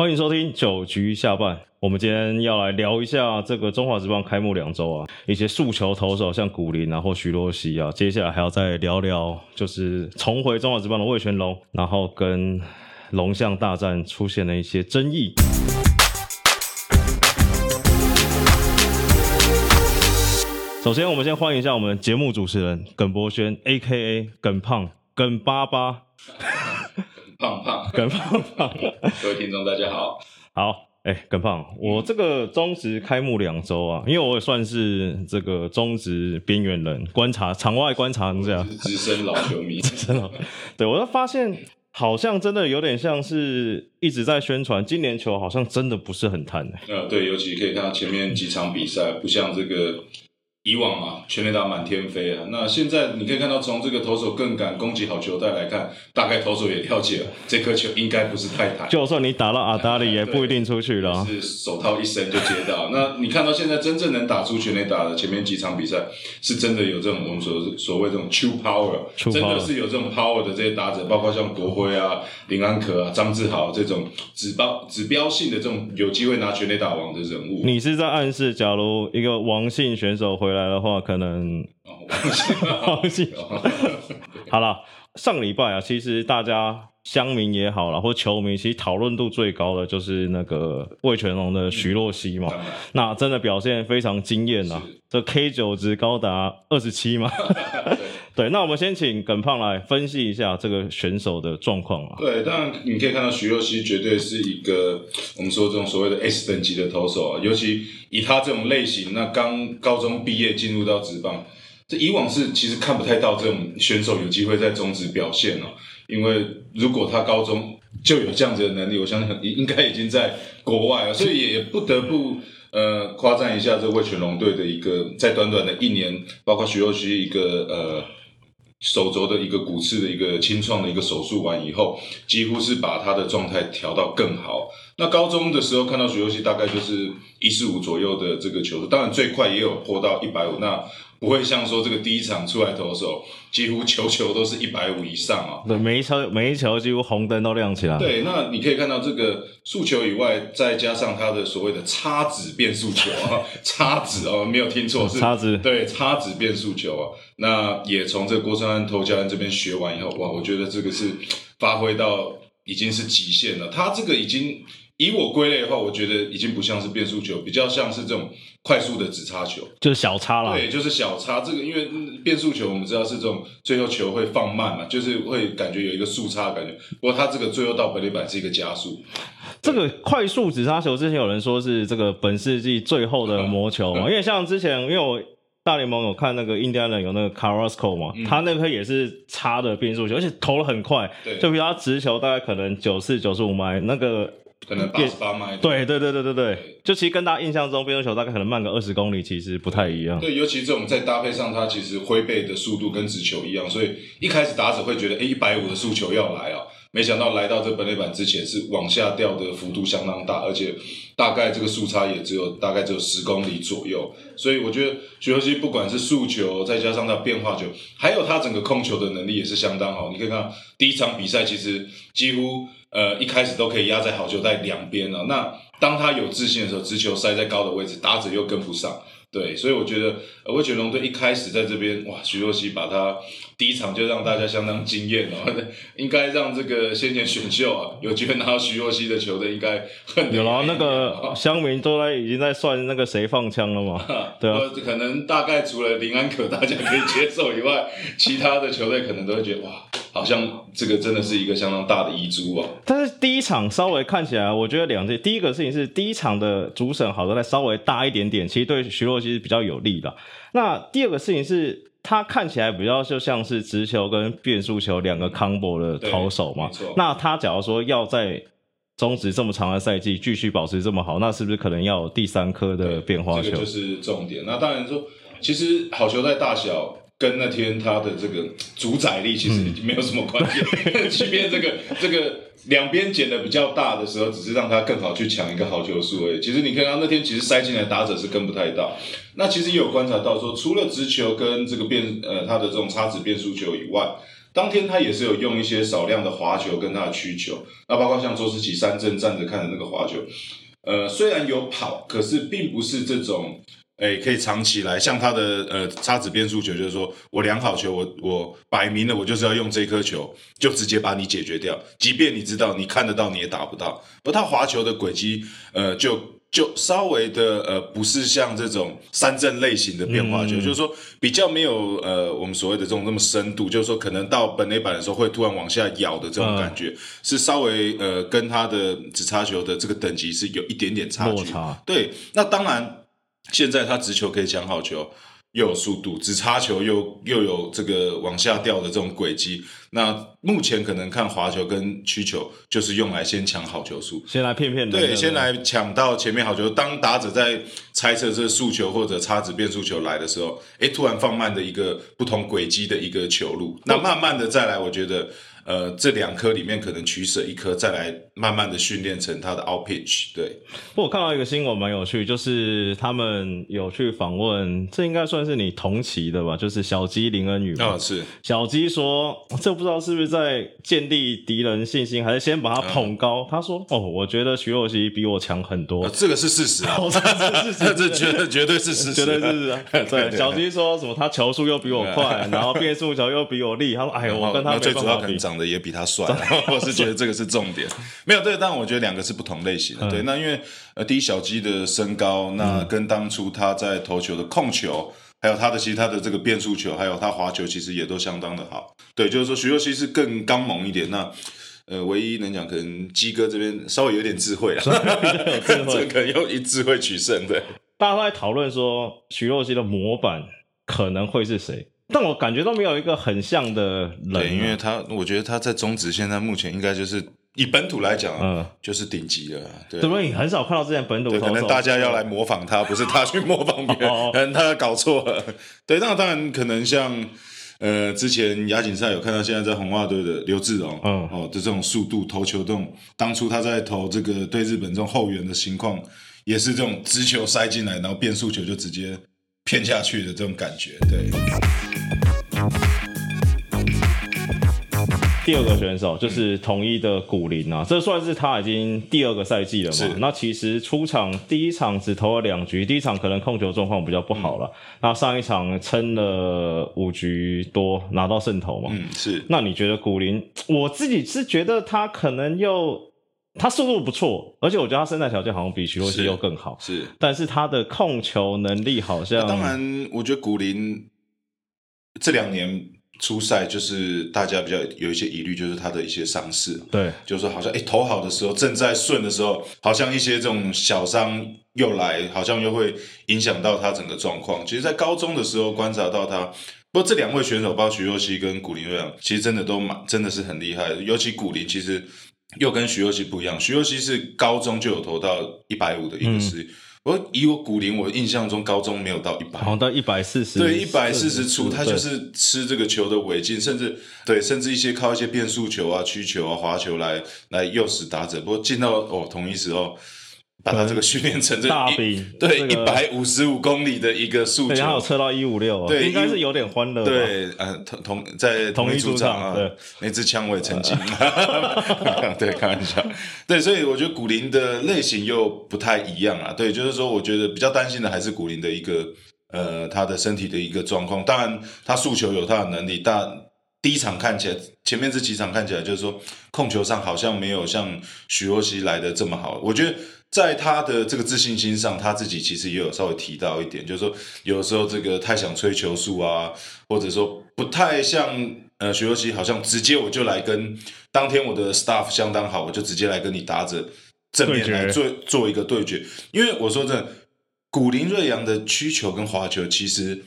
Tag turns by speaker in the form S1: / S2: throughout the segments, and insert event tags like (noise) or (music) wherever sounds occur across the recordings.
S1: 欢迎收听九局下半。我们今天要来聊一下这个中华职棒开幕两周啊，一些诉求投手像古林啊或徐若曦啊，接下来还要再聊聊，就是重回中华职棒的魏全龙，然后跟龙象大战出现了一些争议。首先，我们先欢迎一下我们节目主持人耿博轩 （A.K.A. 耿胖耿巴巴
S2: 胖胖，(laughs)
S1: 耿胖胖）。(laughs)
S2: 各位听众大家好，
S1: 好。哎，耿胖，我这个中职开幕两周啊，因为我也算是这个中职边缘人，观察场外观察这样，
S2: 资深老球迷，(laughs)
S1: 资深老，对我就发现好像真的有点像是一直在宣传，今年球好像真的不是很贪哎。
S2: 呃，对，尤其可以看到前面几场比赛，不像这个。以往啊，全垒打满天飞啊。那现在你可以看到，从这个投手更敢攻击好球带来看，大概投手也了解了，这颗球应该不是太弹。
S1: 就算你打到阿达里，也不一定出去了。
S2: 是手套一伸就接到。那你看到现在真正能打出全垒打的前面几场比赛，是真的有这种我们所所谓这种 true power，真的是有这种 power 的这些打者，包括像国辉啊、林安可啊、张志豪这种指标指标性的这种有机会拿全垒打王的人物。
S1: 你是在暗示，假如一个王姓选手回。回来的话，可能
S2: 忘记 (laughs)
S1: 好了。上礼拜啊，其实大家乡民也好了，或球迷，其实讨论度最高的就是那个魏全龙的徐若曦嘛。那真的表现非常惊艳呐，这 K 九值高达二十七嘛。(laughs) (laughs) 对，那我们先请耿胖来分析一下这个选手的状况啊。
S2: 对，当然你可以看到徐若曦绝对是一个我们说这种所谓的 S 等级的投手啊，尤其以他这种类型，那刚高中毕业进入到职棒。这以往是其实看不太到这种选手有机会在中职表现哦，因为如果他高中就有这样子的能力，我相信应应该已经在国外了，所以也不得不呃夸赞一下这魏全龙队的一个在短短的一年，包括徐若曦一个呃手肘的一个骨刺的一个清创的一个手术完以后，几乎是把他的状态调到更好。那高中的时候看到徐若曦大概就是一四五左右的这个球速，当然最快也有破到一百五那。不会像说这个第一场出来投手，几乎球球都是一百五以上啊。
S1: 对，每一球每一球几乎红灯都亮起来。
S2: 对，那你可以看到这个速球以外，再加上他的所谓的叉子变速球啊，叉子哦，没有听错，是
S1: 叉子。
S2: 对，叉子变速球啊。那也从这个郭川安投教练这边学完以后，哇，我觉得这个是发挥到已经是极限了。他这个已经。以我归类的话，我觉得已经不像是变速球，比较像是这种快速的直插球，
S1: 就是小插了。
S2: 对，就是小插。这个因为变速球我们知道是这种最后球会放慢嘛，就是会感觉有一个速差感觉。不过它这个最后到本垒板是一个加速。
S1: 这个快速直插球之前有人说是这个本世纪最后的魔球嘛，因为像之前因为我大联盟有看那个印第安人有那个 Carrasco 嘛，他那颗也是插的变速球，而且投的很快。
S2: 对，
S1: 就比他直球大概可能九四九十五迈那个。
S2: 可能八十八迈，
S1: 对对对对对对，就其实跟大家印象中变速球大概可能慢个二十公里，其实不太一样。
S2: 对，尤其这种再搭配上它其实挥背的速度跟直球一样，所以一开始打者会觉得，哎，一百五的速球要来啊，没想到来到这本垒板之前是往下掉的幅度相当大，而且大概这个速差也只有大概只有十公里左右。所以我觉得徐若曦不管是速球，再加上他变化球，还有他整个控球的能力也是相当好。你可以看第一场比赛，其实几乎。呃，一开始都可以压在好球带两边了。那当他有自信的时候，直球塞在高的位置，打者又跟不上。对，所以我觉得魏全龙队一开始在这边，哇，徐若曦把他第一场就让大家相当惊艳哦。(laughs) 应该让这个先前选秀啊，有机会拿到徐若曦的球的，应该很
S1: 有了。那个乡民都在已经在算那个谁放枪了嘛？(laughs) 对啊，
S2: 可能大概除了林安可大家可以接受以外，其他的球队可能都会觉得哇。好像这个真的是一个相当大的遗珠啊！
S1: 但是第一场稍微看起来，我觉得两件。第一个事情是第一场的主审好的再稍微大一点点，其实对徐若曦是比较有利的。那第二个事情是，他看起来比较就像是直球跟变速球两个 combo 的投手嘛。那他假如说要在中止这么长的赛季继续保持这么好，那是不是可能要有第三颗的变化球？这
S2: 个就是重点。那当然说，其实好球在大小。跟那天他的这个主宰力其实没有什么关系，(laughs) 即便这个这个两边剪的比较大的时候，只是让他更好去抢一个好球数而已。其实你看到那天其实塞进来打者是跟不太到。那其实也有观察到说，除了直球跟这个变呃他的这种叉子变速球以外，当天他也是有用一些少量的滑球跟他的曲球，那包括像周思齐三振站着看的那个滑球，呃，虽然有跑，可是并不是这种。哎，可以藏起来，像他的呃叉子变速球，就是说我量好球，我我摆明了，我就是要用这颗球，就直接把你解决掉。即便你知道你看得到，你也打不到。而他滑球的轨迹，呃，就就稍微的呃，不是像这种三振类型的变化球，就是说比较没有呃我们所谓的这种那么深度，就是说可能到本垒板的时候会突然往下咬的这种感觉，是稍微呃跟他的直插球的这个等级是有一点点差距。对，那当然。现在他直球可以抢好球，又有速度，只插球又又有这个往下掉的这种轨迹。那目前可能看滑球跟曲球，就是用来先抢好球数，
S1: 先来骗骗
S2: 对，先来抢到前面好球。当打者在猜测这速球或者叉子变速球来的时候，哎，突然放慢的一个不同轨迹的一个球路，那慢慢的再来，我觉得。呃，这两颗里面可能取舍一颗，再来慢慢的训练成他的 out pitch。对，
S1: 我看到一个新闻蛮有趣，就是他们有去访问，这应该算是你同期的吧？就是小鸡林恩宇
S2: 啊，是
S1: 小鸡说，这不知道是不是在建立敌人信心，还是先把他捧高？他说：“哦，我觉得徐若曦比我强很多。”
S2: 这个是事实啊，(laughs)
S1: 这是事实，(laughs)
S2: 这绝对绝对是事实，
S1: 绝对是对，小鸡说什么？他球速又比我快，(laughs) 然后变速球又比我厉害。他说：“哎，我跟他
S2: 最主要可能长得也比他帅，(laughs) 我是觉得这个是重点。没有对，但我觉得两个是不同类型的。对，那因为呃，第一小鸡的身高，那跟当初他在投球的控球，还有他的其他的这个变速球，还有他滑球，其实也都相当的好。对，就是说徐若曦是更刚猛一点。那呃，唯一能讲可能鸡哥这边稍微有点智慧了，(laughs) 这可能用以智慧取胜。对，
S1: 大家都在讨论说徐若曦的模板可能会是谁。但我感觉都没有一个很像的人，
S2: 对，因为他，我觉得他在中职现在目前应该就是以本土来讲，嗯，就是顶级了，对。
S1: 对，你很少看到这样本土，
S2: 可能大家要来模仿他，不是他去模仿别人，(laughs) 可能他搞错了。对，那当然可能像呃，之前亚锦赛有看到现在在红袜队的刘志荣，嗯，哦的这种速度投球这种，当初他在投这个对日本这种后援的情况，也是这种直球塞进来，然后变速球就直接。骗下去的这种感觉，对。
S1: 第二个选手就是统一的古林啊，这算是他已经第二个赛季了嘛？那其实出场第一场只投了两局，第一场可能控球状况比较不好了。那上一场撑了五局多，拿到胜投嘛？
S2: 嗯，是。
S1: 那你觉得古林？我自己是觉得他可能又。他速度不错，而且我觉得他身材条件好像比徐若曦又更好。
S2: 是，
S1: 但是他的控球能力好像……
S2: 当然，我觉得古林这两年出赛，就是大家比较有一些疑虑，就是他的一些伤势。
S1: 对，
S2: 就是说好像哎，投好的时候正在顺的时候，好像一些这种小伤又来，好像又会影响到他整个状况。其实，在高中的时候观察到他，不过这两位选手，包括徐若曦跟古林瑞阳，其实真的都蛮真的是很厉害。尤其古林，其实。又跟徐若曦不一样，徐若曦是高中就有投到一百五的一个实力。我以我古林，我印象中高中没有到一百，
S1: 好到一百四十，
S2: 对，一百四十出，他就是吃这个球的尾劲，甚至对，甚至一些靠一些变速球啊、曲球啊、滑球来来诱使打者。不过进到哦同一时候。把他这个训练成这
S1: 大饼，
S2: 对一百五十五公里的一个速球，
S1: 他有测到一五六，
S2: 对，
S1: 应该是有点欢乐。
S2: 对，呃，同同在同一主场啊，那支枪我也曾经，(laughs) 对，开玩笑，对，所以我觉得古林的类型又不太一样啊。对，就是说，我觉得比较担心的还是古林的一个呃，他的身体的一个状况。当然，他速球有他的能力，但第一场看起来，前面这几场看起来就是说控球上好像没有像许若曦来的这么好。我觉得。在他的这个自信心上，他自己其实也有稍微提到一点，就是说有时候这个太想吹球速啊，或者说不太像呃徐若曦，好像直接我就来跟当天我的 staff 相当好，我就直接来跟你打着正面来做做一个对决。因为我说的古林瑞阳的曲球跟滑球其实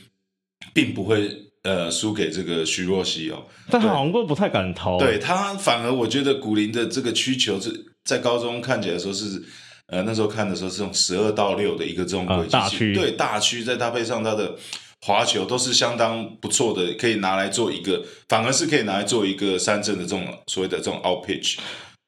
S2: 并不会呃输给这个徐若曦哦，
S1: 但他好像都不太敢投，
S2: 对他反而我觉得古林的这个曲球是在高中看起来说是。呃，那时候看的时候是用十二到六的一个这种轨迹，对大区再搭配上它的滑球都是相当不错的，可以拿来做一个，反而是可以拿来做一个三振的这种所谓的这种 out pitch。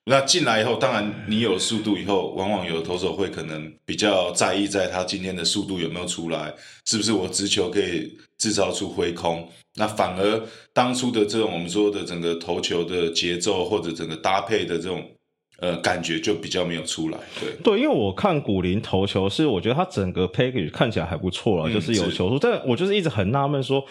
S2: 那进来以后，当然你有速度以后，往往有的投手会可能比较在意在他今天的速度有没有出来，是不是我直球可以制造出挥空。那反而当初的这种我们说的整个投球的节奏或者整个搭配的这种呃感觉就比较没有出来。对
S1: 对，因为我看古林投球是，我觉得他整个 package 看起来还不错了，
S2: 嗯
S1: 就是有球速，但我就是一直很纳闷说。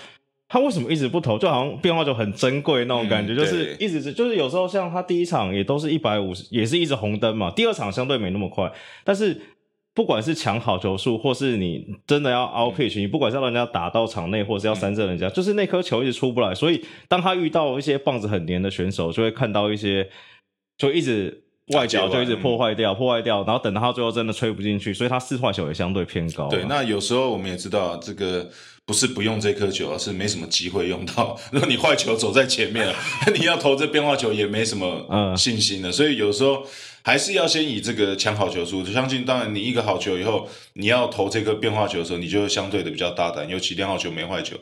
S1: 他为什么一直不投？就好像变化球很珍贵那种感觉，
S2: 嗯
S1: 就是一直是，就是有时候像他第一场也都是一百五十，也是一直红灯嘛。第二场相对没那么快，但是不管是抢好球数，或是你真的要 out pitch，、你不管是要让人家打到场内，或是要三振人家，就是那颗球一直出不来。所以当他遇到一些棒子很黏的选手，就会看到一些就一直外角就一直破坏掉，破坏掉，然后等到他最后真的吹不进去，所以他四坏球也相对偏高啊。
S2: 对，那有时候我们也知道这个。不是不用这颗球，而是没什么机会用到。(laughs) 如果你坏球走在前面了，(laughs) 你要投这变化球也没什么
S1: 嗯
S2: 信心了。所以有时候还是要先以这个抢好球数。相信当然，你一个好球以后，你要投这个变化球的时候，你就会相对的比较大胆。尤其两好球没坏球，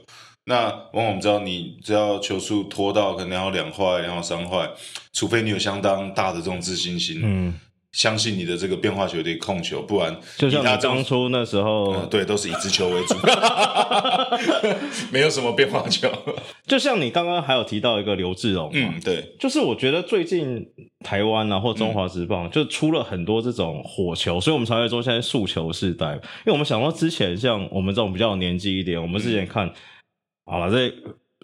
S2: 那往往我们知道，你只要球速拖到可能要两坏、两好三坏，除非你有相当大的这种自信心，
S1: 嗯，
S2: 相信你的这个变化球的控球，不然
S1: 就像
S2: 他
S1: 当初那时候，
S2: 呃，对，都是以直球为主，(laughs) 没有什么变化球。
S1: 就像你刚刚还有提到一个刘志荣，
S2: 嗯，对，
S1: 就是我觉得最近台湾啊或中华职棒、就出了很多这种火球，所以我们才会说现在速球时代。因为我们想到之前像我们这种比较有年纪一点，我们之前看、好了这。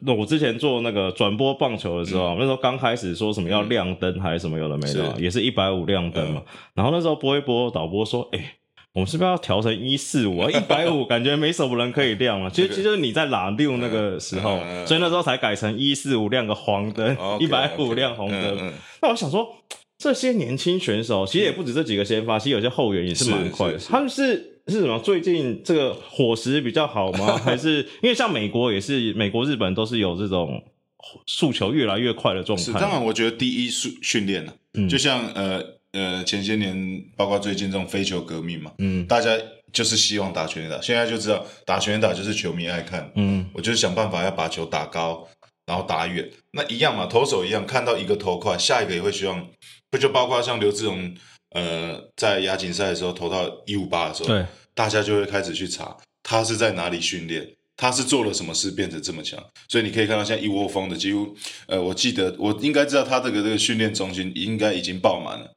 S1: 那我之前做那个转播棒球的时候，那时候刚开始说什么要亮灯还是什么有的没的，
S2: 是
S1: 也是一百五亮灯嘛。然后那时候播一播，导播说：“哎、我们是不是要调成一四五啊？一百五 (laughs) 感觉没什么人可以亮了。其实，其实就是你在拉六那个时候，所以那时候才改成一四五亮个黄灯一百五亮红灯。那我想说，这些年轻选手其实也不止这几个先发，其实有些后援也是蛮快的。他们是是什么？最近这个伙食比较好吗？(laughs) 还是因为像美国也是，美国、日本都是有这种诉求越来越快的状
S2: 是。
S1: 态。
S2: 当然，我觉得第一训训练呢，
S1: 嗯
S2: 就像呃呃前些年，包括最近这种非球革命嘛，
S1: 嗯
S2: 大家就是希望打全垒打，现在就知道打全垒打就是球迷爱看，
S1: 嗯
S2: 我就是想办法要把球打高，然后打远。那一样嘛，投手一样，看到一个投快，下一个也会希望，不就包括像刘志荣，呃，在亚锦赛的时候投到一五八的时候，
S1: 对，
S2: 大家就会开始去查他是在哪里训练，他是做了什么事变成这么强。所以你可以看到，现在一窝蜂的，几乎，呃，我记得我应该知道他这个这个训练中心应该已经爆满了。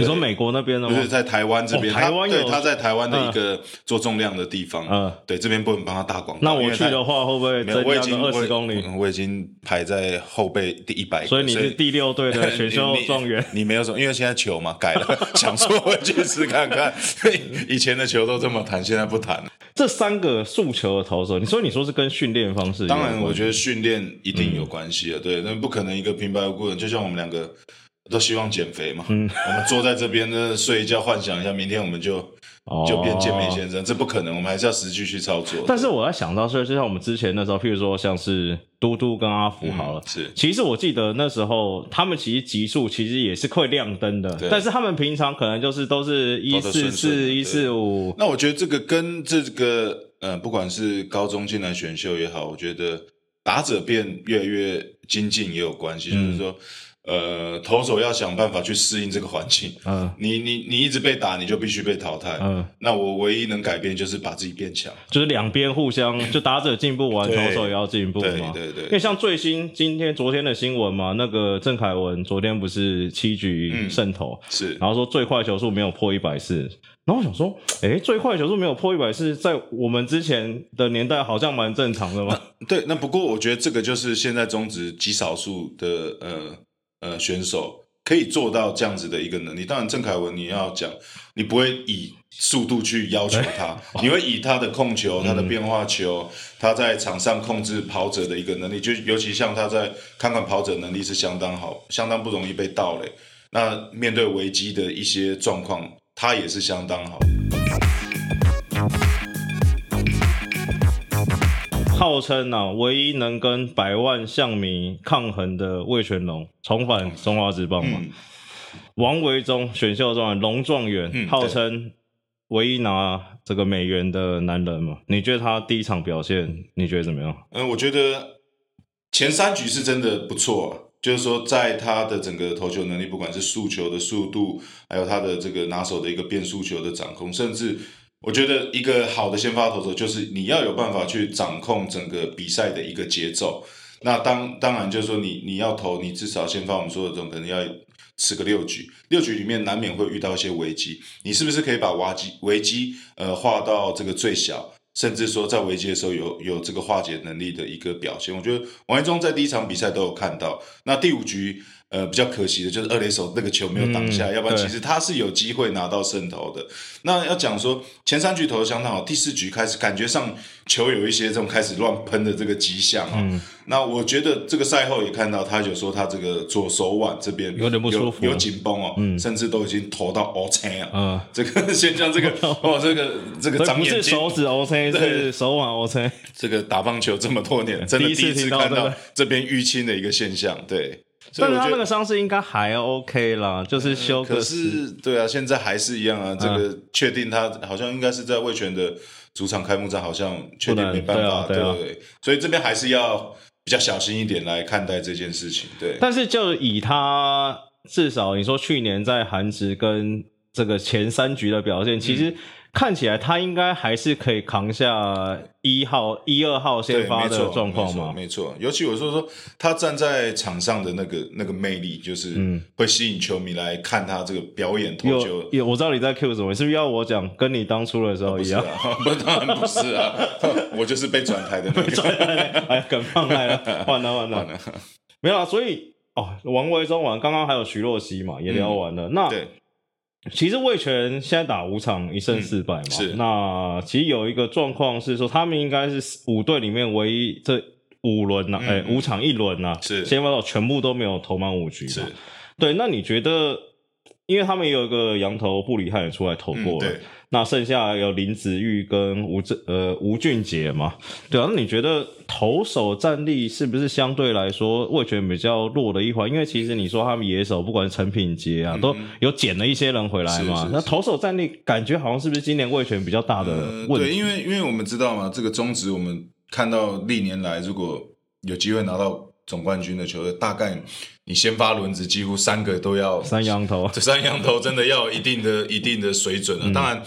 S1: 你说美国那边的吗
S2: 就是？在台湾这边，
S1: 哦台湾有
S2: 他对他在台湾的一个做重量的地方，
S1: 嗯
S2: 对这边不能帮他打广告。
S1: 那我去的话，会不会
S2: 我已经
S1: 个二十公里？
S2: 我我已经排在后备第一百，
S1: 所以你是第六队的 (laughs) 选秀状元。
S2: 你没有什么，因为现在球嘛改了，(laughs) 想说回去试看看。(laughs) 以前的球都这么弹，现在不弹了。
S1: 这三个速球的投手，你说你说是跟训练方式？
S2: 当然，我觉得训练一定有关系的，对，那不可能一个平白无故的，就像我们两个都希望减肥嘛，
S1: 嗯。(laughs)
S2: 我们坐在这边呢睡一觉，幻想一下明天我们就
S1: 哦。
S2: 就变健美先生，这不可能，我们还是要实际去操作。
S1: 但是我在想到，所以就像我们之前那时候，譬如说像是嘟嘟跟阿福好了，
S2: 嗯是。
S1: 其实我记得那时候他们其实极速其实也是会亮灯的，但是他们平常可能就是都是一四四、一四五，
S2: 那我觉得这个跟这个呃，不管是高中进来选秀也好，我觉得打者变越来越精进也有关系，
S1: 嗯
S2: 就是说，呃，投手要想办法去适应这个环境。(laughs)
S1: 嗯
S2: 你你你一直被打，你就必须被淘汰。
S1: 嗯，
S2: 那我唯一能改变就是把自己变强。
S1: 就是两边互相，就打者进步完，投手也要进步
S2: 对
S1: 嘛。
S2: 对对
S1: 因为像最新今天昨天的新闻嘛，那个郑凯文昨天不是七局
S2: 嗯
S1: 胜投，
S2: 是
S1: 然后说最快球速没有破一百四，然后我想说，哎，最快球速没有破一百四，在我们之前的年代好像蛮正常的嘛。(laughs)
S2: 对。那不过我觉得这个就是现在中职极少数的呃呃选手可以做到这样子的一个能力。当然，郑凯文你要讲，你不会以速度去要求他，(laughs) 你会以他的控球、他的变化球、他在场上控制跑者的一个能力，就尤其像他在看管跑者能力是相当好，相当不容易被盗垒。那面对危机的一些状况，他也是相当好。
S1: 号称啊，唯一能跟百万象迷抗衡的魏全龙重返中华职棒嘛。
S2: 嗯，
S1: 王维忠选秀状元龙状元，
S2: 嗯
S1: 号称唯一拿这个美元的男人嘛。你觉得他第一场表现，你觉得怎么样？
S2: 嗯，我觉得前三局是真的不错、啊，就是说在他的整个投球能力，不管是速球的速度，还有他的这个拿手的一个变速球的掌控，甚至我觉得一个好的先发投手就是你要有办法去掌控整个比赛的一个节奏。那当当然就是说你你要投，你至少先发我们说的这种可能要吃个六局，六局里面难免会遇到一些危机，你是不是可以把危机危机呃化到这个最小？甚至说在危机的时候有有这个化解能力的一个表现，我觉得王一中在第一场比赛都有看到。那第五局。呃，比较可惜的就是二垒手那个球没有挡下，要不然其实他是有机会拿到胜投的。那要讲说前三局投的相当好，第四局开始感觉上球有一些这种开始乱喷的这个迹象啊。那我觉得这个赛后也看到，他有说他这个左手腕这边
S1: 有点不舒服，
S2: 有紧绷哦，甚至都已经投到 O C 啊。嗯，这个现象，这个 (laughs) 哦，这个这个长眼睛，
S1: 手指 O C 是手腕 O C。
S2: 这个打棒球这么多年，(laughs) 真的第一次看到这边淤青的一个现象，对。
S1: 但是他那个伤势应该还 OK 啦，就是修。
S2: 可是，对啊，现在还是一样啊。这个确定他好像应该是在魏权的主场开幕战，好像确定没办法，对不对？所以这边还是要比较小心一点来看待这件事情。对。
S1: 但是就以他至少你说去年在韩职跟这个前三局的表现，其实。看起来他应该还是可以扛下一号、一二号先发的状况
S2: 嘛？没错，尤其我说说他站在场上的那个那个魅力，就是会吸引球迷来看他这个表演投球。
S1: 有，我知道你在 Q 什么，是不是要我讲跟你当初的时候一样？(laughs)
S2: 不，当然不是啊，(laughs) 我就是被转台的，
S1: 被转台。哎，梗放来 (laughs) 了，换了换了，没有啊。所以哦，王维忠完，刚刚还有徐若曦嘛，也聊完了。那
S2: 对。
S1: 其实魏权现在打五场一胜四败嘛，
S2: 是。
S1: 那其实有一个状况是说，他们应该是五队里面唯一这五轮呐，哎，五场一轮呐，
S2: 是。
S1: 先发到全部都没有投满五局，
S2: 是。
S1: 对。那你觉得，因为他们也有一个羊头布里汉也出来投过了。那剩下有林子玉跟吴正呃吴俊杰嘛，对啊，那你觉得投手战力是不是相对来说魏权比较弱的一环？因为其实你说他们野手不管是陈品杰啊，都有捡了一些人回来嘛。那投手战力感觉好像是不是今年魏权比较大的问
S2: 题？对，因为因为我们知道嘛，这个中职我们看到历年来如果有机会拿到总冠军的球队，大概你先发轮子几乎三个都要
S1: 三羊头，
S2: 这三羊头真的要一定的一定的水准了。当然。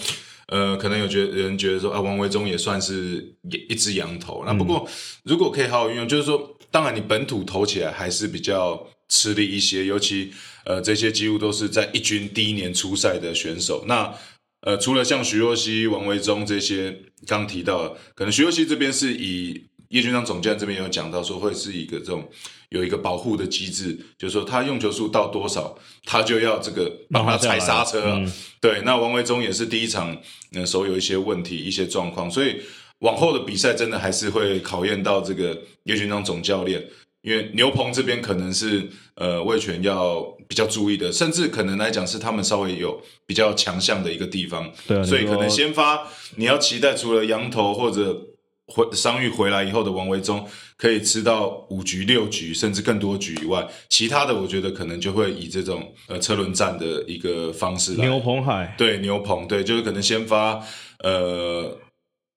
S2: 呃，可能有觉人觉得说啊，王维忠也算是一只羊头。那不过，如果可以好好运用，就是说，当然你本土投起来还是比较吃力一些。尤其呃，这些几乎都是在一军第一年出赛的选手。那呃，除了像徐若曦、王维忠这些刚提到，可能徐若曦这边是以叶军章总监这边有讲到说，会是一个这种有一个保护的机制，就是说他用球数到多少，他就要这个帮他踩刹车。对，那王维忠也是第一场，那时候有一些问题、一些状况，所以往后的比赛真的还是会考验到这个叶军章总教练，因为牛棚这边可能是呃魏权要比较注意的，甚至可能来讲是他们稍微有比较强项的一个地方，
S1: 对，
S2: 所以可能先发你要期待除了羊头或者。回伤愈回来以后的王维忠可以吃到五局六局甚至更多局以外，其他的我觉得可能就会以这种呃车轮战的一个方式来。
S1: 牛棚海
S2: 对牛棚对，就是可能先发呃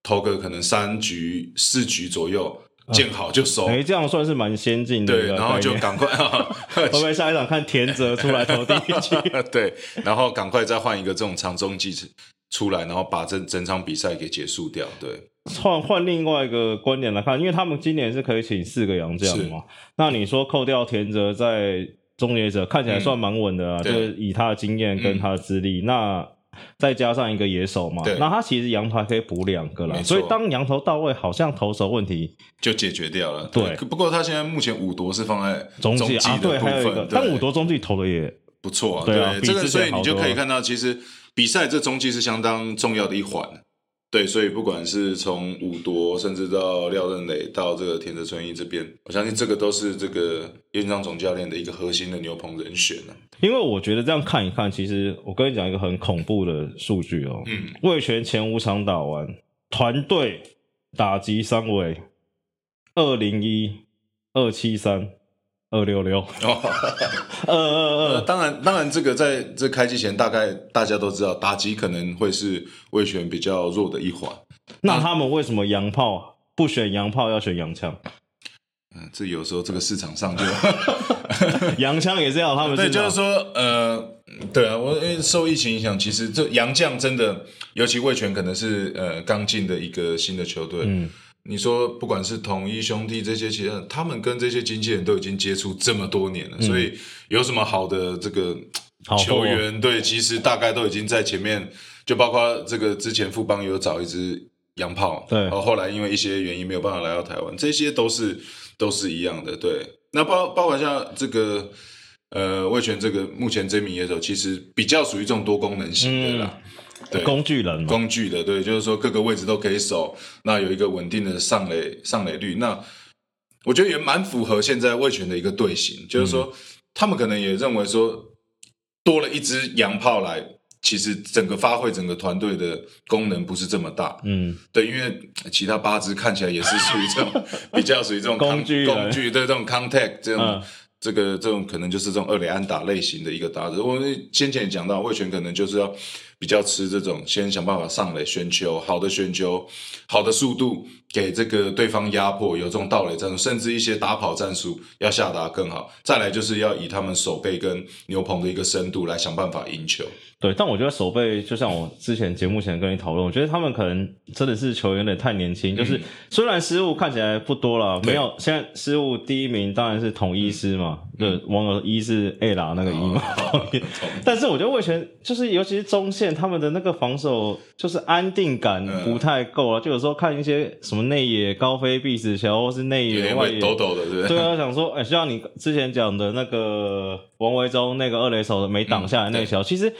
S2: 投个可能三局四局左右见好就收。
S1: 哎，这样算是蛮先进的。
S2: 对，然后就赶快 (laughs)
S1: 会不会下一场看田泽出来投第一局？(laughs)
S2: 对，然后赶快再换一个这种长中继出来，然后把整整场比赛给结束掉。对。
S1: 换换另外一个观点来看，因为他们今年是可以请四个洋将嘛，那你说扣掉田泽在终结者看起来算蛮稳的啊，就是以他的经验跟他的资历，那再加上一个野手嘛，那他其实羊头还可以补两个了，所以当羊头到位，好像投手问题
S2: 就解决掉了。
S1: 对，
S2: 不过他现在目前五夺是放在中继
S1: 啊，对，还有一个，但五夺中继投的也
S2: 不错，对，这个所以你就可以看到，其实比赛这中继是相当重要的一环。对，所以不管是从五夺，甚至到廖任磊，到这个田泽春一这边，我相信这个都是这个院长总教练的一个核心的牛棚人选呢。
S1: 因为我觉得这样看一看，其实我跟你讲一个很恐怖的数据哦。嗯。魏权前五场打完，团队打击三围二零一二七三。二六六，呃呃 (laughs) 呃，
S2: 当然，当然，这个在这开机前，大概大家都知道，打击可能会是魏权比较弱的一环。
S1: 那他们为什么洋炮不选洋炮，要选洋枪？
S2: 嗯，这有时候这个市场上就 (laughs)
S1: 洋枪也是要他们 (laughs)
S2: 对，
S1: 是
S2: 就是说，呃，对啊，我因为受疫情影响，其实这洋将真的，尤其魏权可能是呃刚进的一个新的球队。
S1: 嗯，
S2: 你说不管是统一兄弟这些，其实他们跟这些经纪人都已经接触这么多年了，所以有什么好的这个球员，对，其实大概都已经在前面，就包括这个之前富邦有找一支洋炮，
S1: 对。
S2: 然后后来因为一些原因没有办法来到台湾，这些都是都是一样的，对。那包包括像这个呃魏权这个目前这名野手，其实比较属于这种多功能型的啦，对，
S1: 工具人嘛，
S2: 工具的，对，就是说各个位置都可以守，那有一个稳定的上垒上垒率，那我觉得也蛮符合现在魏权的一个队形，就是说他们可能也认为说多了一支洋炮来，其实整个发挥整个团队的功能不是这么大，
S1: 嗯，
S2: 对，因为其他八支看起来也是属于这种 (laughs) 比较属于这种
S1: 工具人。
S2: 工具对这种 contact 这种、
S1: 嗯
S2: 这个这种可能就是这种二垒安打类型的一个打者。我们先前也讲到，魏权可能就是要比较吃这种先想办法上垒选球，好的选球，好的速度给这个对方压迫，有这种盗垒战术，甚至一些打跑战术要下达更好。再来就是要以他们手背跟牛棚的一个深度来想办法赢球。
S1: 对，但我觉得守备就像我之前节目前跟你讨论，我觉得他们可能真的是球员有点太年轻，就是虽然失误看起来不多了，
S2: 对
S1: 没有现在失误第一名当然是统一师嘛，就网友一是 A 啦那个一嘛，(laughs) 但是我觉得魏权就是尤其是中线他们的那个防守就是安定感
S2: 嗯。
S1: 不太够了，就有时候看一些什么内野高飞必死球或是内野外野
S2: 抖抖的，对不对？
S1: 对啊，想说，哎、像你之前讲的那个王维忠那个二垒手没挡下来那个球，其实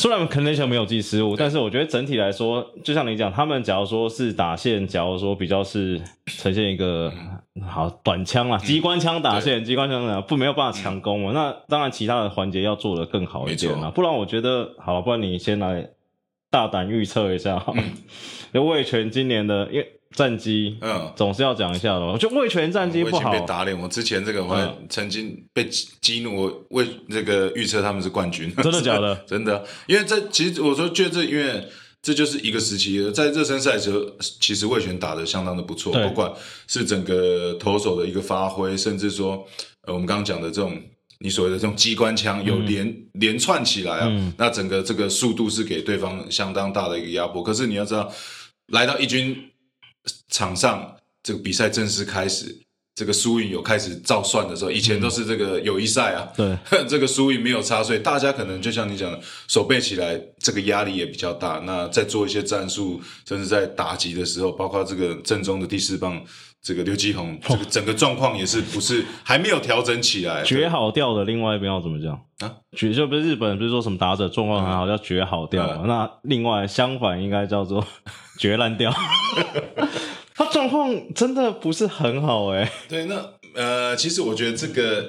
S1: 虽然可能球没有记失误，但是我觉得整体来说，就像你讲，他们假如说是打线，假如说比较是呈现一个好短枪啦，机关枪打线，机关枪打不没有办法强攻嘛，那当然其他的环节要做得更好一点
S2: 没错，
S1: 啦不然我觉得好，不然你先来大胆预测一下好了，就魏权今年的因为战绩，
S2: 嗯。
S1: 总是要讲一下的嘛。我觉得魏权战绩不好
S2: 被，打脸。我之前这个我曾经被激激怒，我为这个预测他们是冠军，
S1: 真的假的？(laughs)
S2: 真的，因为这其实我说觉得这因为这就是一个时期，在热身赛的时候，其实魏权打的相当的不错，不管是整个投手的一个发挥，甚至说呃我们刚刚讲的这种。你所谓的这种机关枪有连、连串起来啊，
S1: 嗯
S2: 那整个这个速度是给对方相当大的一个压迫。可是你要知道，来到一军场上，这个比赛正式开始，这个输赢有开始照算的时候，以前都是这个友谊赛啊，
S1: 对，(laughs)
S2: 这个输赢没有差，所以大家可能就像你讲的，手背起来这个压力也比较大。那在做一些战术，甚至在打击的时候，包括这个正中的第四棒，这个刘基宏，这个整个状况也是不是还没有调整起来。
S1: 绝好掉的另外一边要怎么讲
S2: 啊？
S1: 绝就不是日本不是说什么打者状况很好叫绝好掉嘛？那另外相反应该叫做 (laughs) 绝烂掉。(laughs) 他状况真的不是很好哎、
S2: 对，那呃，其实我觉得这个，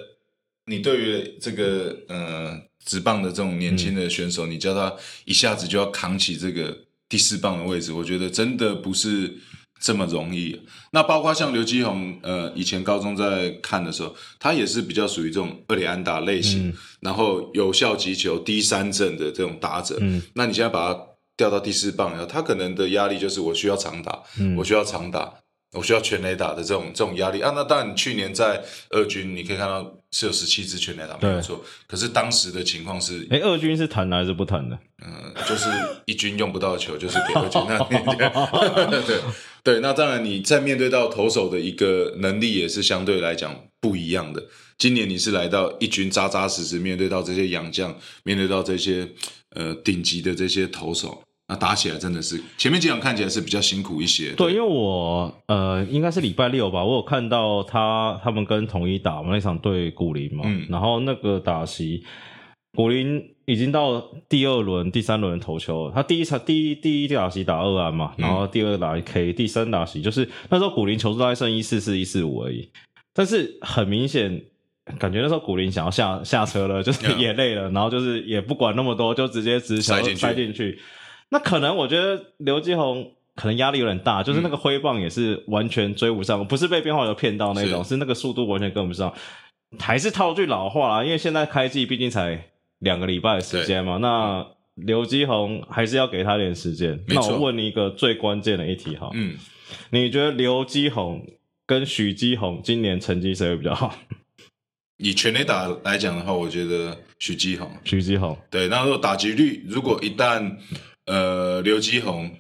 S2: 你对于这个呃直棒的这种年轻的选手，你叫他一下子就要扛起这个第四棒的位置，我觉得真的不是这么容易。那包括像刘基宏，呃，以前高中在看的时候，他也是比较属于这种厄里安达类型，
S1: 嗯
S2: 然后有效击球、低三振的这种打者。
S1: 嗯
S2: 那你现在把他调到第四棒，然后他可能的压力就是我需要长打，
S1: 嗯
S2: 我需要长打，我需要全垒打的这种这种压力啊。那当然，去年在二军你可以看到是有十七支全垒打，没有错。可是当时的情况是，
S1: 哎、二军是弹的还是不弹的？
S2: 呃，就是一军用不到的球就是给二军。那边 (laughs) 对 (laughs) 对，那当然你在面对到投手的一个能力也是相对来讲不一样的。今年你是来到一军扎扎实实面对到这些洋将，面对到这些呃顶级的这些投手，那打起来真的是前面几场看起来是比较辛苦一些。
S1: 对，因为我呃应该是礼拜六吧，我有看到他他们跟统一打嘛那场对古林嘛，
S2: 嗯
S1: 然后那个打席，古林已经到第二轮、第三轮投球了，他第一场第一第一打席打二安嘛，
S2: 嗯
S1: 然后第二打 K，、第三打席就是那时候古林球数大概剩一四四一四五而已，但是很明显。感觉那时候古林想要下下车了，就是
S2: 嗯
S1: 也累了，然后就是也不管那么多，就直接直球
S2: 塞进去
S1: 塞进去。那可能我觉得刘继宏可能压力有点大，就是那个挥棒也是完全追不上，不是被变化球骗到那种，
S2: 是
S1: 是那个速度完全跟不上。还是套句老话啦，因为现在开季毕竟才两个礼拜的时间嘛，那刘基宏还是要给他点时间。那我问你一个最关键的一题哈，
S2: 嗯，
S1: 你觉得刘基宏跟许基宏今年成绩谁会比较好？(laughs)
S2: 以全垒打来讲的话，我觉得许基宏。
S1: 许基宏，
S2: 对，那如果打击率，如果一旦呃刘基宏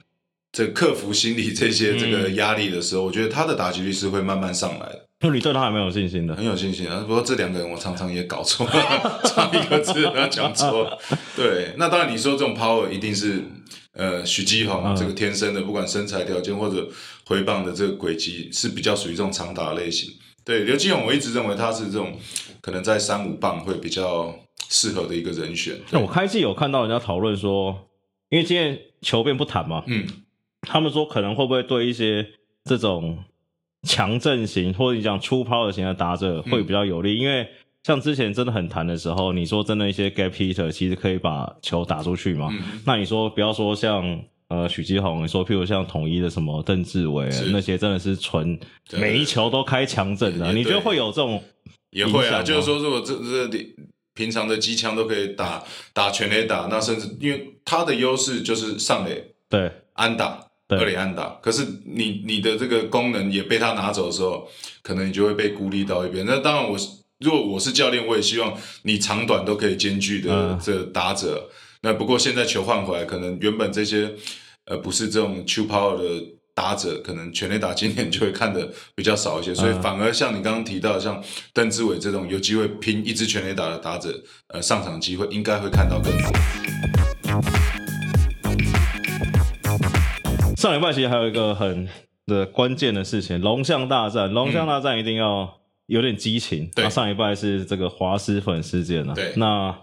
S2: 这克服心理这些这个压力的时候，我觉得他的打击率是会慢慢上来的。
S1: 那你对他还蛮有信心的？
S2: 很有信心啊！不过这两个人我常常也搞错，(laughs) 差一个字他讲错。对，那当然你说这种 power 一定是呃许基宏这个天生的，不管身材条件或者回棒的这个轨迹是比较属于这种长打类型。对，刘基宏我一直认为他是这种可能在三五棒会比较适合的一个人选。
S1: 那我开季有看到人家讨论说，因为今天球变不谈嘛，
S2: 嗯，
S1: 他们说可能会不会对一些这种强阵型 (laughs) 或者你讲出抛的型的打者会比较有利，因为像之前真的很弹的时候，你说真的一些 gap hitter 其实可以把球打出去嘛。那你说不要说像。呃，许基宏，你说，譬如像统一的什么邓志伟那些，真的是纯每一球都开强阵的，你觉得会有这种？
S2: 也会啊，就是说，如果这这平常的机枪都可以打打全垒打，那甚至因为他的优势就是上垒
S1: 对。
S2: 安打二垒安打，可是你你的这个功能也被他拿走的时候，可能你就会被孤立到一边。那当然，我如果我是教练，我也希望你长短都可以兼具的这打者。那不过现在球换回来，可能原本这些。呃，不是这种 true power 的打者，可能全垒打今年就会看的比较少一些，所以反而像你刚刚提到，像邓志伟这种有机会拼一支全垒打的打者，呃，上场机会应该会看到更多。
S1: 上礼拜其实还有一个很的关键的事情，龙象大战，龙象大战一定要有点激情。
S2: 对，
S1: 上礼拜是这个滑石粉事件了。
S2: 对，
S1: 那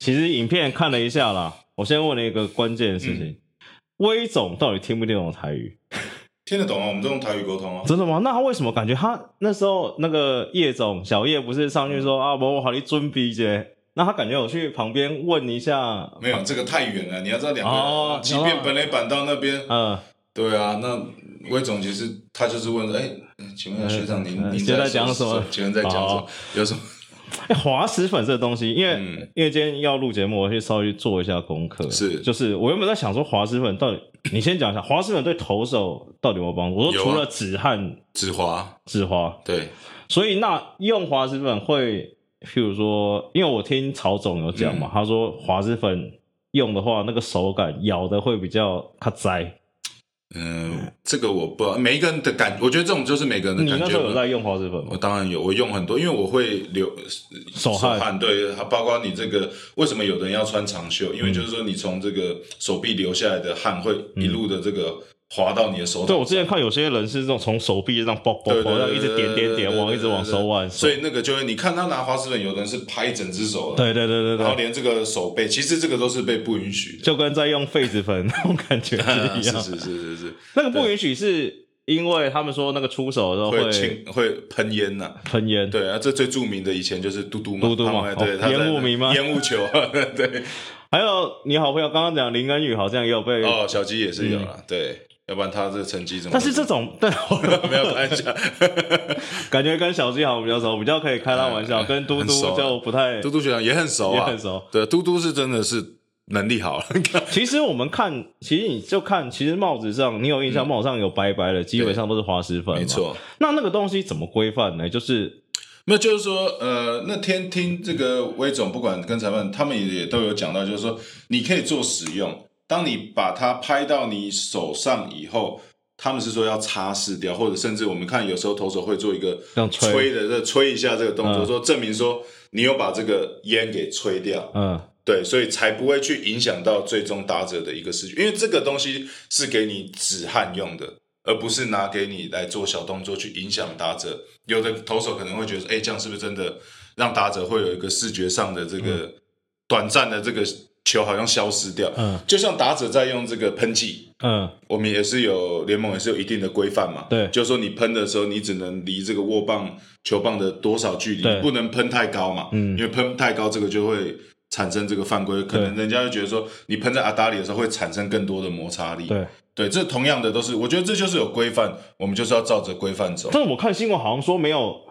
S1: 其实影片看了一下啦，我先问了一个关键的事情。威总到底听不听懂台语？
S2: 听得懂啊，我们都用台语沟通啊。
S1: 真的吗？那他为什么感觉他那时候那个叶总小叶不是上去说啊，我我好你尊逼姐？那他感觉我去旁边问一下，
S2: 没有这个太远了。你要知道两个，即便本垒板到那边，
S1: 嗯，
S2: 对啊，那魏总其实他就是问说，哎，请问学长您您
S1: 在讲什么？
S2: 请问在讲什么？有什么？(laughs)
S1: 哎，滑石粉这个东西，因为因为今天要录节目，我去稍微做一下功课。
S2: 是，
S1: 就是我原本在想说，滑石粉到底，你先讲一下 (coughs) 滑石粉对投手到底有没有帮助？我说除了止汗、
S2: 止滑、
S1: 止滑，
S2: 对。
S1: 所以那用滑石粉会，譬如说，因为我听曹总有讲嘛，他说滑石粉用的话，那个手感咬的会比较卡摘。
S2: 嗯，这个我不知道，每一个人的感，我觉得这种就是每个人的感觉。
S1: 你那时候有在用滑石粉吗？
S2: 我当然有，我用很多，因为我会流
S1: 手汗。
S2: 对，包括你这个，为什么有的人要穿长袖？因为就是说，你从这个手臂流下来的汗会一路的这个。滑到你的手，
S1: 对我之前看有些人是这种从手臂这样啵啵啵，一直点点点往一直往手腕，
S2: 所以那个就是你看他拿滑石粉，有的人是拍整只手，
S1: 对对对对
S2: 对，然后连这个手背，其实这个都是被不允许，
S1: 就跟在用痱子粉那种感觉一
S2: 样，(laughs) 是是是是是，
S1: 那个不允许是因为他们说那个出手的时候
S2: 会会喷烟呐，
S1: 喷烟，
S2: 对啊，这最著名的以前就是嘟嘟嘛
S1: 嘟嘟嘛，
S2: 对，
S1: 烟雾迷吗？
S2: 烟雾球，(laughs) 对，
S1: 还有你好朋友刚刚讲林恩宇好像也有被
S2: 哦，小鸡也是有了，对。要不然他这个成绩怎么？
S1: 但是这种对 (laughs)
S2: 没有开玩笑，(laughs)
S1: 感觉跟小鸡好像比较熟，比较可以开他玩笑。跟嘟嘟就不太，
S2: 嘟嘟学长也很熟，
S1: 也很熟。
S2: 对，嘟嘟是真的是能力好。(laughs)
S1: 其实我们看，其实你就看，其实帽子上你有印象，帽子上有白白的，基本上都是滑石粉。
S2: 没错。
S1: 那那个东西怎么规范呢？就是
S2: 没有，就是说，呃，那天听这个威总，不管跟裁判，他们也也都有讲到，就是说，你可以做使用。当你把它拍到你手上以后，他们是说要擦拭掉，或者甚至我们看有时候投手会做一个吹的这吹一下这个动作，说证明说你有把这个烟给吹掉。
S1: 嗯，
S2: 对，所以才不会去影响到最终打者的一个视觉，因为这个东西是给你止汗用的，而不是拿给你来做小动作去影响打者。有的投手可能会觉得，哎，这样是不是真的让打者会有一个视觉上的这个短暂的这个。球好像消失掉，
S1: 嗯，
S2: 就像打者在用这个喷剂，
S1: 嗯，
S2: 我们也是有联盟也是有一定的规范嘛，
S1: 对，
S2: 就是说你喷的时候，你只能离这个握棒球棒的多少距离，不能喷太高嘛，
S1: 嗯，
S2: 因为喷太高这个就会产生这个犯规，可能人家就觉得说你喷在阿达里的时候会产生更多的摩擦力，
S1: 对，
S2: 对，这同样的都是，我觉得这就是有规范，我们就是要照着规范走。
S1: 但是我看新闻好像说没有。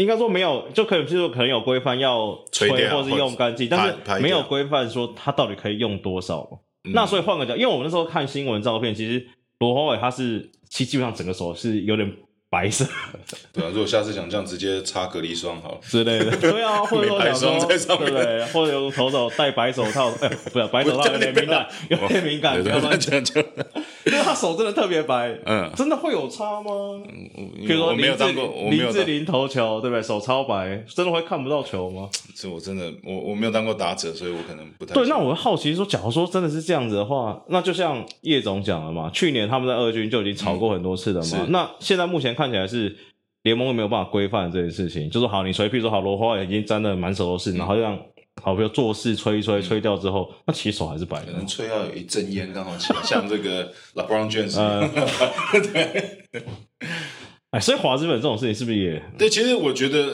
S1: 应该说没有，就可能就是可能有规范要吹或是用干净，但是没有规范说它到底可以用多少。那所以换个角，因为我们那时候看新闻照片，其实罗华伟他是其基本上整个手是有点白色
S2: 对啊，如果下次想这样，直接擦隔离霜好了。
S1: 之类的，对啊，或者说 (laughs)
S2: 美白
S1: 想说，
S2: 霜在上面
S1: 对不对？或者有投手戴白手套，哎，不是白手套有点敏感，(laughs) 有点敏感，因为他手真的特别白，
S2: 嗯
S1: 真的会有差吗？比如说
S2: 我没有
S1: 林志
S2: 当过，我没有当，
S1: 林志玲投球，对不对？手超白，真的会看不到球吗？
S2: 是我真的我我没有当过打者，所以我可能不太
S1: 对，
S2: 清
S1: 那我会好奇说，假如说真的是这样子的话，那就像叶总讲了嘛，去年他们在二军就已经吵过很多次了嘛。那现在目前看起来是联盟没有办法规范这件事情，就说好，你随，譬如说好，罗花已经沾的满手都是，然后这样好，比如做事吹一吹，吹掉之后，那其实手还是白的
S2: 可。能吹要有一阵烟刚好起来，像这个 (laughs) LeBron James 一
S1: 呃 (laughs)
S2: 样。(laughs)
S1: 哎，所以华资本这种事情是不是也
S2: 对，其实我觉得，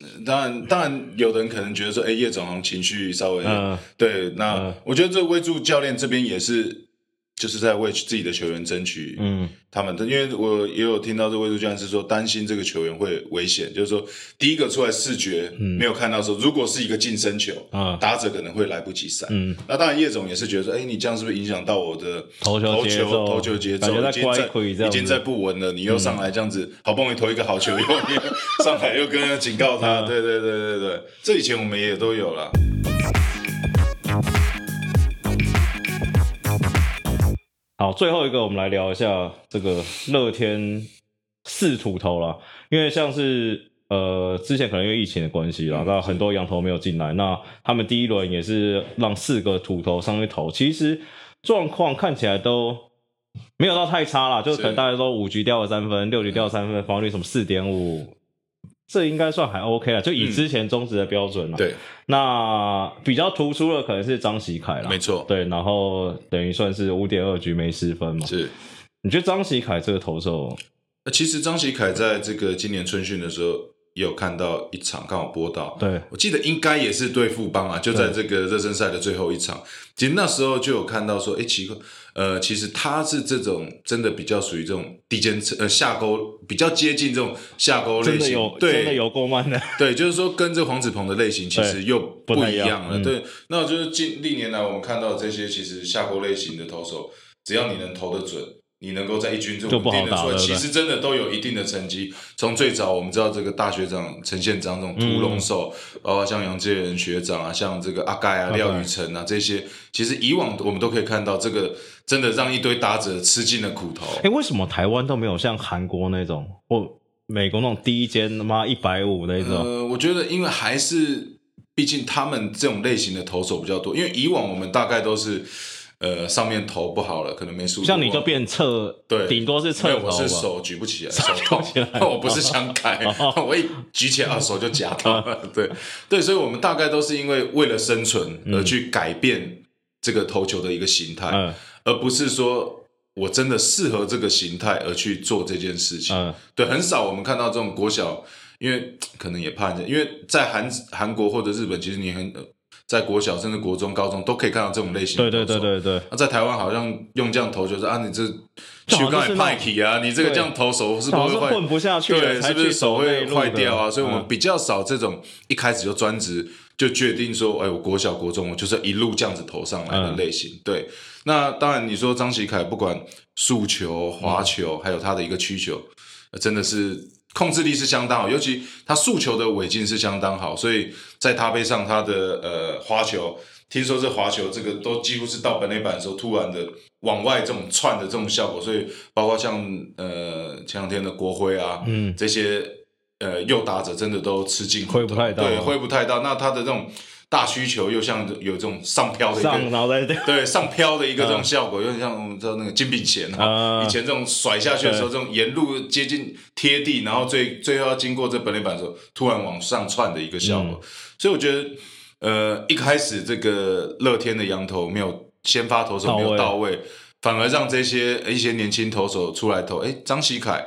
S2: 呃当然，当然，有的人可能觉得说，哎，叶总好像情绪稍微，
S1: 嗯
S2: 对，那、
S1: 嗯
S2: 我觉得这威助教练这边也是，就是在为自己的球员争取
S1: 嗯。
S2: 他们的，因为我也有听到这位助教练是说担心这个球员会危险，就是说第一个出来视觉没有看到说，如果是一个近身球，
S1: 嗯
S2: 打者可能会来不及闪。
S1: 嗯，
S2: 那当然，叶总也是觉得说，哎，你这样是不是影响到我的
S1: 投球
S2: 投
S1: 节奏？
S2: 投球节奏，已经在已经在不稳了，你又上来这样子，好不容易投一个好球，又又 (laughs) 上来又跟人警告他，
S1: 嗯。
S2: 对对对对对，这以前我们也都有了。
S1: 好，最后一个我们来聊一下这个乐天四土头啦，因为像是呃之前可能因为疫情的关系啦，那很多羊头没有进来，那他们第一轮也是让四个土头上去投，其实状况看起来都没有到太差啦，就是可能大家都五局掉了三分，六局掉了三分，防御率什么四点五。这应该算还 OK 了，就以
S2: 嗯
S1: 之前中职的标准了。
S2: 对，
S1: 那比较突出的可能是张喜凯了，
S2: 没错，
S1: 对，然后等于算是五点二局没失分嘛。
S2: 是。
S1: 你觉得张喜凯这个投手，
S2: 呃其实张喜凯在这个今年春训的时候也有看到一场，刚好播到，
S1: 对，
S2: 我记得应该也是对富邦啊，就在这个热身赛的最后一场。其实那时候就有看到说，哎，奇怪，呃，其实他是这种真的比较属于这种低肩呃下勾，比较接近这种下勾类型
S1: 真的有，
S2: 对，
S1: 真的有够慢的。(laughs)
S2: 对，就是说跟这黄子鹏的类型其实又不
S1: 一样
S2: 了。
S1: 嗯
S2: 对，那就是近历年来我们看到这些其实下勾类型的投手，只要你能投得准。你能够在一军这种定的出来，其实真的都有一定的成绩。从最早我们知道这个大学长陈宪章这种屠龙手，包括像杨介仁学长啊，像这个阿盖啊、廖宇成啊这些，其实以往我们都可以看到，这个真的让一堆打者吃尽了苦头。
S1: 哎，为什么台湾都没有像韩国那种或美国那种第一间他妈一百五那种？
S2: 呃，我觉得因为还是，毕竟他们这种类型的投手比较多，因为以往我们大概都是，呃，上面投不好了，可能没速度，
S1: 像你就变侧，
S2: 对。
S1: 顶多是侧。
S2: 我是手举不起来，(laughs) 手痛
S1: 起来，(laughs)
S2: 我不是想改，(laughs) 我一举起来啊手就夹到了，对。对，所以我们大概都是因为为了生存而去改变这个投球的一个形态，
S1: 嗯。
S2: 而不是说我真的适合这个形态而去做这件事情。
S1: 嗯。
S2: 对，很少我们看到这种国小，因为可能也怕人家，因为在韩韩国或者日本，其实你很呃在国小甚至国中、高中都可以看到这种类型
S1: 对
S2: 的投手。
S1: 对对对对，
S2: 那在台湾好像用这样投就是啊，你这
S1: 就好像
S2: 去刚才
S1: 是那种
S2: 派体啊，你这个
S1: 对
S2: 这样投手是不是会
S1: 混不下去了
S2: 对，是不是手会坏掉啊？所以我们
S1: 嗯
S2: 比较少这种一开始就专职就决定说，哎，我国小国中我就是一路这样子投上来的
S1: 嗯
S2: 类型。对，那当然你说张喜凯不管速球、滑球，还有他的一个曲球，呃真的是控制力是相当好，尤其他速球的尾劲是相当好，所以在他背上他的呃滑球，听说这滑球这个都几乎是到本垒板的时候突然的往外这种窜的这种效果，所以包括像呃前两天的国徽啊，
S1: 嗯
S2: 这些呃右打者真的都吃惊
S1: 挥不太到
S2: 对，
S1: 啊
S2: 挥不太到。那他的这种大需求又像有这种上飘的一
S1: 上
S2: 个。
S1: 然后再
S2: 对上飘的一个这种效果，有点像我们知道那个金炳贤啊，
S1: 啊
S2: 以前这种甩下去的时候，
S1: 对
S2: 这种沿路接近贴地，然后最最后要经过这本垒板的时候，突然往上窜的一个效果。所以我觉得，呃，一开始这个乐天的羊头没有先发投手没有到位，反而让这些一些年轻投手出来投。哎，张喜凯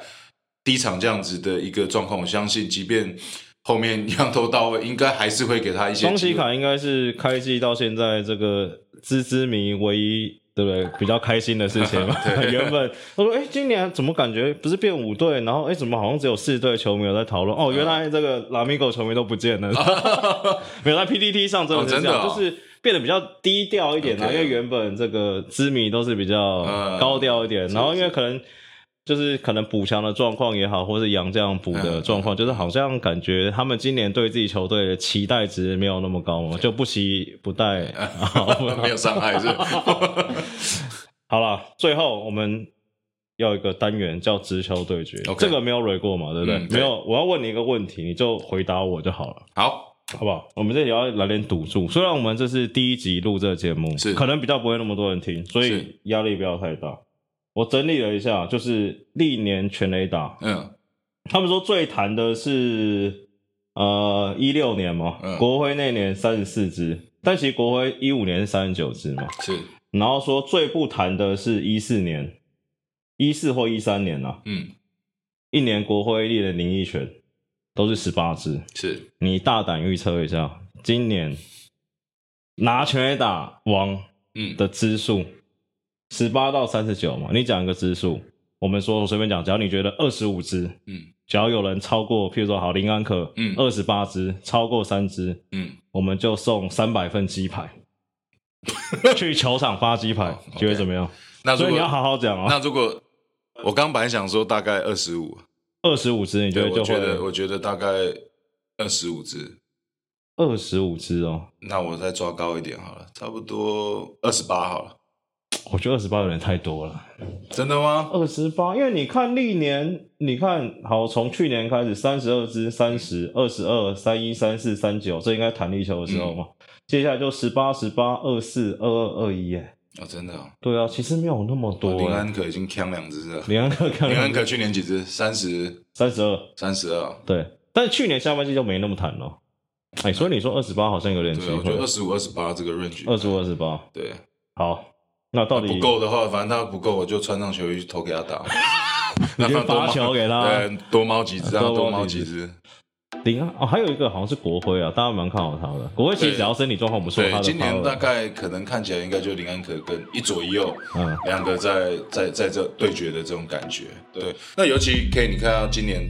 S2: 第一场这样子的一个状况，我相信，即便后面 (laughs) 样头到位，应该还是会给他一些
S1: 张
S2: 机会
S1: 喜卡应该是开季到现在这个资之迷唯一。对不对？比较开心的事情嘛。(laughs) 原本他说：“哎，今年怎么感觉不是变五队？然后哎，怎么好像只有四队球迷有在讨论？哦，原来这个拉米狗球迷都不见了。(laughs) 没有在 PPT 上真的是这样，就是变得比较低调一点啦。
S2: OK
S1: 因为原本这个知迷都是比较
S2: 嗯
S1: 高调一点，然后因为可能就是可能补强的状况也好，或是杨这样补的状况，就是好像感觉他们今年对自己球队的期待值没有那么高嘛，就不惜不带。(laughs)
S2: 没有伤害是。(laughs)
S1: 好了，最后我们要一个单元叫直球对决，这个没有蕊过嘛，对不对？没有，我要问你一个问题，你就回答我就好了。
S2: 好，
S1: 好不好？我们这里要来点赌注，虽然我们这是第一集录这个节目，
S2: 是
S1: 可能比较不会那么多人听，所以压力不要太大。我整理了一下，就是历年全垒打，嗯，他们说最弹的是呃一六年嘛，国徽那年三十四支，但其实国徽一五年是三十九支嘛，
S2: 是，
S1: 然后说最不弹的是一四年，一四或一三年啊，嗯，一年国徽立的林奕泉都是十八支，
S2: 是。
S1: 你大胆预测一下，今年拿全垒打王嗯。的支数。十八到三十九嘛，你讲一个支数，我们说我随便讲，只要你觉得二十五支，嗯，只要有人超过，譬如说好林安可，嗯，二十八支，超过三支，嗯，我们就送三百份鸡排，(laughs) 去球场发鸡排，觉得怎么样？
S2: 那
S1: 所以你要好好讲哦。
S2: 那如果我刚本来想说大概二十五，
S1: 二十五支，你觉得就
S2: 会？我觉得大概二十五支，
S1: 二十五支哦。
S2: 那我再抓高一点好了，差不多二十八好了。
S1: 我觉得二十八有点太多了，
S2: 真的吗？
S1: 二十八，因为你看历年，你看好从去年开始，三十二支、三十二、十二、三一、三四、三九，这应该弹力球的时候嘛。接下来就十八、十八、二四、二二、二一，哎，
S2: 哦，真的？
S1: 对啊，其实没有那么多。
S2: 林安可已经扛两支了。
S1: 林安可扛。
S2: 林安可去年几支？三十
S1: 三十二、
S2: 三十二。
S1: 对，但是去年下半季就没那么弹了。哎，所以你说二十八好像有点奇怪。
S2: 我觉得二十五、二十八这个 range。
S1: 二十五、二十八。
S2: 对，
S1: 好。那到底
S2: 不够的话，反正他不够，我就穿上球衣去投给他打。(laughs)
S1: 你就 (laughs) 发球给他，
S2: 对，多猫几只，多猫几只。
S1: 零啊，哦，还有一个好像是国徽啊，大家蛮看好他的。国徽其实只要身体状况不错，
S2: 对，今年大概可能看起来应该就林安可跟一左一右，嗯，两个在在在这对决的这种感觉。对，那尤其可以你看到今年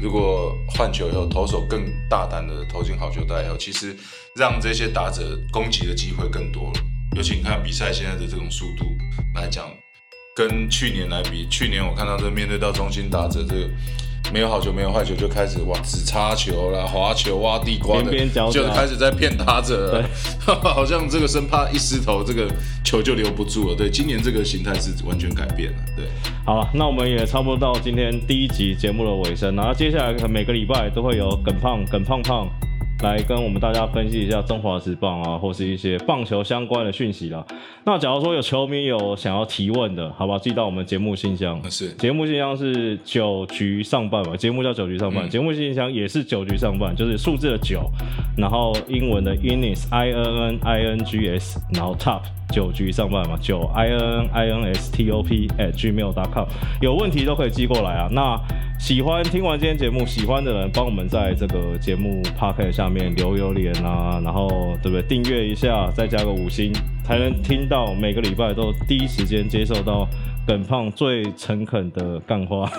S2: 如果换球以后，投手更大胆的投进好球带以后，其实让这些打者攻击的机会更多了。尤其你看比赛现在的这种速度来讲，跟去年来比，去年我看到这面对到中心打者，这个没有好球没有坏球就开始哇只插球啦、滑球、挖地瓜的，就开始在骗打者，(laughs) 好像这个生怕一失头，这个球就留不住了。对，今年这个形态是完全改变了。对，
S1: 好了，那我们也差不多到今天第一集节目的尾声，然后接下来每个礼拜都会有耿胖、耿胖胖。来跟我们大家分析一下中华职棒啊，或是一些棒球相关的讯息啦。那假如说有球迷有想要提问的，好不好？寄到我们节目信箱。
S2: 是，
S1: 节目信箱是九局上半嘛？节目叫九局上半，节目信箱也是九局上半，就是数字的九，然后英文的 innings i n n i n g s，然后 top 九局上半嘛，九 i n n i n s t o p at gmail.com，有问题都可以寄过来啊。那喜欢听完今天节目，喜欢的人帮我们在这个节目 p o c a s t 下面留留言啊，然后对不对？订阅一下，再加个五星，才能听到每个礼拜都第一时间接受到耿胖最诚恳的干话。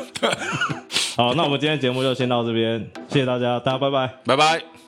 S1: (laughs) 好，那我们今天节目就先到这边，谢谢大家，大家拜拜，
S2: 拜拜。